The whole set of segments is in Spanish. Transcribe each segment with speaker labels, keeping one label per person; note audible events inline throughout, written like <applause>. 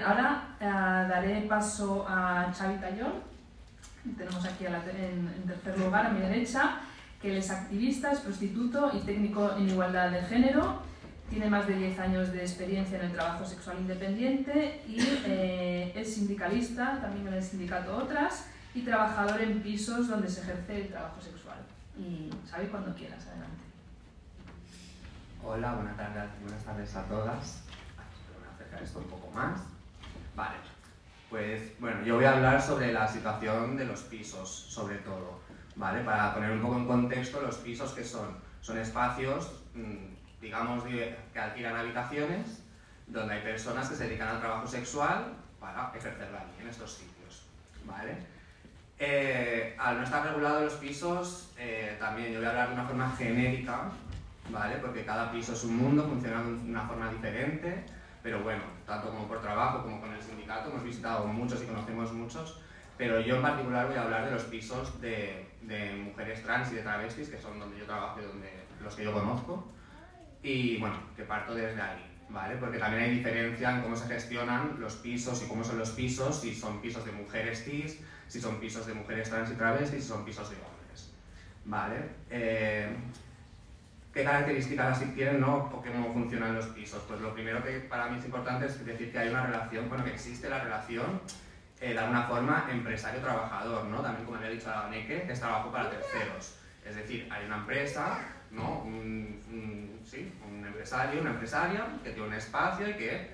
Speaker 1: Ahora eh, daré paso a Xavi Tallón, tenemos aquí en, tercer lugar a mi derecha, que él es activista, es prostituto y técnico en igualdad de género, tiene más de 10 años de experiencia en el trabajo sexual independiente y eh, es sindicalista, también en el sindicato Otras, y trabajador en pisos donde se ejerce el trabajo sexual. Y Xavi, cuando quieras, adelante.
Speaker 2: Hola, buenas tardes, buenas tardes a todas. Voy a acercar esto un poco más. Bueno, yo voy a hablar sobre la situación de los pisos, sobre todo, ¿vale? Para poner un poco en contexto los pisos que son. Son espacios, mm, digamos, que alquilan habitaciones, donde hay personas que se dedican al trabajo sexual para ejercerla allí, en estos sitios, ¿vale? Eh, al no estar regulados los pisos, eh, también yo voy a hablar de una forma genérica, ¿vale? Porque cada piso es un mundo, funciona de una forma diferente, pero bueno, tanto como por trabajo como con el sindicato, hemos visitado muchos y conocemos muchos, pero yo en particular voy a hablar de los pisos de, mujeres trans y de travestis, que son donde yo trabajo y donde, los que yo conozco, y bueno, que parto desde ahí. ¿Vale? Porque también hay diferencia en cómo se gestionan los pisos y cómo son los pisos, si son pisos de mujeres cis, si son pisos de mujeres trans y travestis, si son pisos de hombres. ¿Vale? Eh, qué características así tienen ¿no? o cómo funcionan los pisos. Pues lo primero que para mí es importante es decir que hay una relación, bueno, que existe la relación eh, de alguna forma empresario-trabajador, ¿no? También como había dicho la Neque, que es trabajo para terceros. Es decir, hay una empresa, ¿no? Un, sí, un empresario, una empresaria que tiene un espacio y que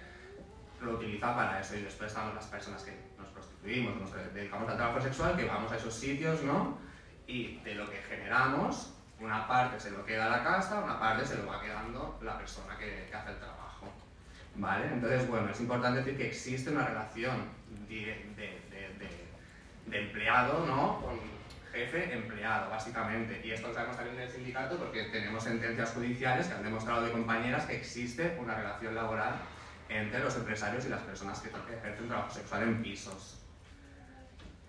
Speaker 2: lo utiliza para eso. Y después estamos las personas que nos prostituimos, nos dedicamos al trabajo sexual, que vamos a esos sitios, ¿no? Y de lo que generamos, una parte se lo queda la casa, una parte se lo va quedando la persona que, hace el trabajo. ¿Vale? Entonces, bueno, es importante decir que existe una relación de, de, empleado, ¿no? Con jefe-empleado, básicamente. Y esto lo sabemos también en el sindicato porque tenemos sentencias judiciales que han demostrado de compañeras que existe una relación laboral entre los empresarios y las personas que ejercen trabajo sexual en pisos.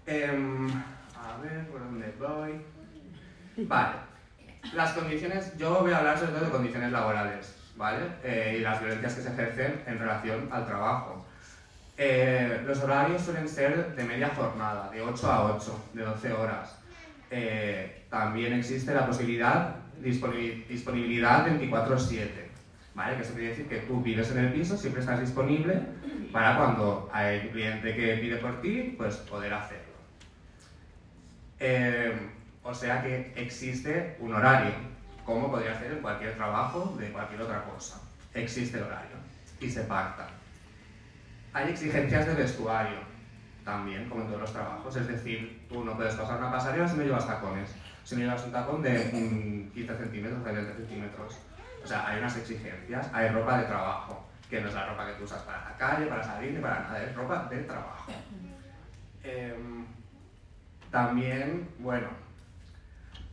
Speaker 2: Em, a ver, ¿por dónde voy? Vale. Las condiciones, yo voy a hablar sobre todo de condiciones laborales, ¿vale? Eh, y las violencias que se ejercen en relación al trabajo. Eh, los horarios suelen ser de media jornada, de 8 a 8, de 12 horas. Eh, también existe la posibilidad, disponibilidad 24-7, ¿vale? Que eso quiere decir que tú vives en el piso, siempre estás disponible para cuando hay un cliente que pide por ti, pues poder hacerlo. O sea que existe un horario, como podría ser en cualquier trabajo de cualquier otra cosa. Existe el horario y se pacta. Hay exigencias de vestuario también, como en todos los trabajos. Es decir, tú no puedes pasar una pasarela si no llevas tacones. Si no llevas un tacón de 15 centímetros, de 20 centímetros. O sea, hay unas exigencias. Hay ropa de trabajo, que no es la ropa que tú usas para la calle, para salir, ni para nada. Es ropa de trabajo. Em, también, bueno,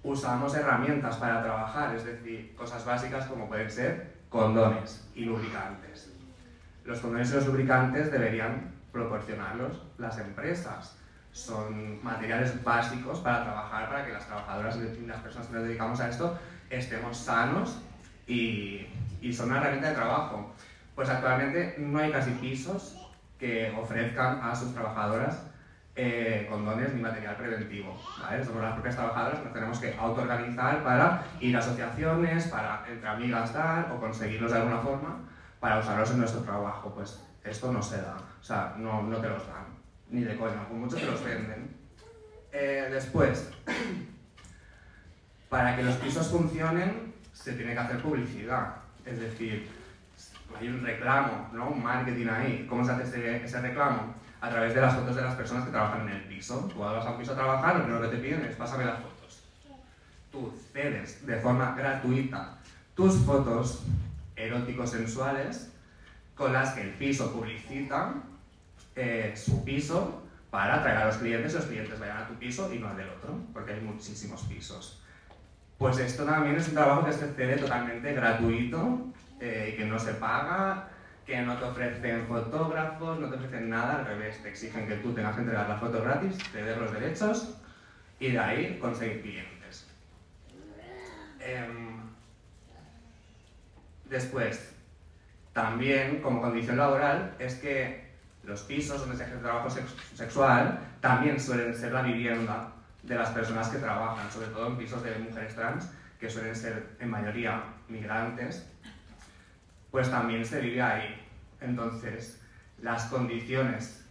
Speaker 2: usamos herramientas para trabajar, es decir, cosas básicas como pueden ser condones y lubricantes. Los condones y los lubricantes deberían proporcionarlos las empresas. Son materiales básicos para trabajar, para que las trabajadoras y las personas que nos dedicamos a esto estemos sanos y, y son una herramienta de trabajo. Pues actualmente no hay casi pisos que ofrezcan a sus trabajadoras eh, condones ni material preventivo. Somos las propias trabajadoras nos tenemos que autoorganizar para ir a asociaciones, para entre amigas dar o conseguirlos de alguna forma para usarlos en nuestro trabajo. Pues esto no se da, o sea, no, no te los dan, ni de coña, con mucho te los venden. Eh, después, <clears throat> para que los pisos funcionen se tiene que hacer publicidad, es decir, hay un reclamo, ¿no? un marketing ahí. ¿Cómo se hace ese, ese reclamo? a través de las fotos de las personas que trabajan en el piso. Tú vas a un piso a trabajar, lo primero que te piden es pásame las fotos. Tú cedes de forma gratuita tus fotos eróticos sensuales con las que el piso publicita eh, su piso para atraer a los clientes y los clientes vayan a tu piso y no al del otro, porque hay muchísimos pisos. Pues esto también es un trabajo que se cede totalmente gratuito eh, que no se paga que no te ofrecen fotógrafos, no te ofrecen nada, al revés, te exigen que tú tengas que entregar la foto gratis, ceder los derechos y de ahí conseguir clientes. Em, después, también como condición laboral es que los pisos donde se ejerce trabajo sexual también suelen ser la vivienda de las personas que trabajan, sobre todo en pisos de mujeres trans, que suelen ser en mayoría migrantes, pues también se vive ahí. Entonces, las condiciones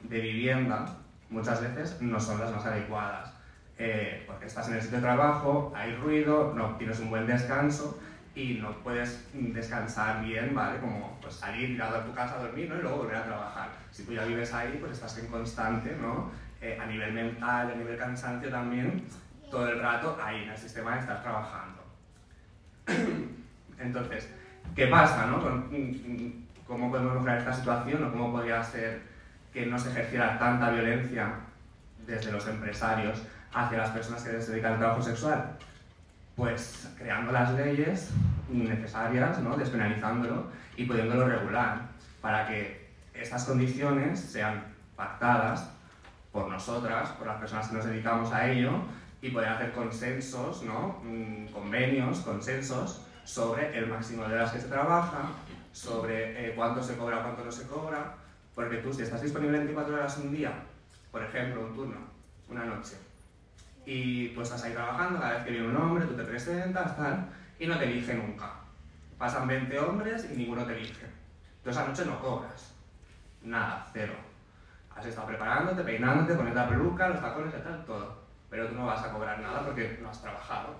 Speaker 2: de vivienda muchas veces no son las más adecuadas, eh, porque estás en el sitio de trabajo, hay ruido, no tienes un buen descanso y no puedes descansar bien, ¿vale? Como pues, salir, ir a tu casa a dormir ¿no? y luego volver a trabajar. Si tú ya vives ahí, pues estás en constante, ¿no? Eh, a nivel mental, a nivel cansancio también, todo el rato ahí en el sistema estás trabajando. <coughs> Entonces, ¿qué pasa, no? ¿Cómo podemos lograr esta situación o cómo podría ser que no se ejerciera tanta violencia desde los empresarios hacia las personas que se dedican al trabajo sexual? Pues creando las leyes necesarias, ¿no? despenalizándolo y pudiéndolo regular para que estas condiciones sean pactadas por nosotras, por las personas que nos dedicamos a ello y poder hacer consensos, ¿no? Mm, convenios, consensos sobre el máximo de horas que se trabaja, sobre eh, cuánto se cobra, cuánto no se cobra, porque tú si estás disponible 24 horas un día, por ejemplo, un turno, una noche, y tú estás ahí trabajando, cada vez que viene un hombre, tú te presentas, tal, y no te elige nunca. Pasan 20 hombres y ninguno te elige. Tú esa noche no cobras. Nada, cero. Has estado preparándote, peinándote, poniendo la peluca, los tacones y tal, todo. Pero tú no vas a cobrar nada porque no has trabajado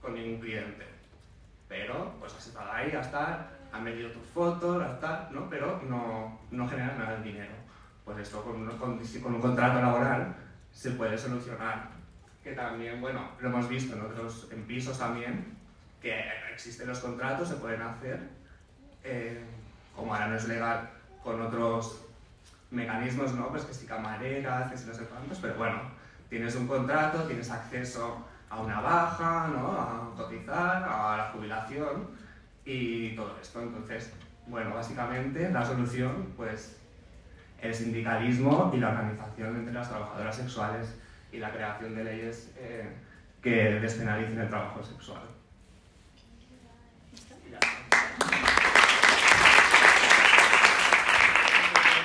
Speaker 2: con ningún cliente. Pero, pues has estado ahí a estar, han medido tus fotos, a estar, ¿no? Pero no, no generas nada de dinero. Pues esto con, con, con un contrato laboral se puede solucionar que también, bueno, lo hemos visto en otros, en pisos también, que existen los contratos, se pueden hacer, eh, como ahora no es legal, con otros mecanismos, ¿no? Pues que si camareras, que si no sé cuántos, pero bueno, tienes un contrato, tienes acceso a una baja, ¿no? A cotizar, a la jubilación y todo esto. Entonces, bueno, básicamente la solución, pues, el sindicalismo y la organización entre las trabajadoras sexuales y la creación de leyes eh, que despenalicen el trabajo sexual.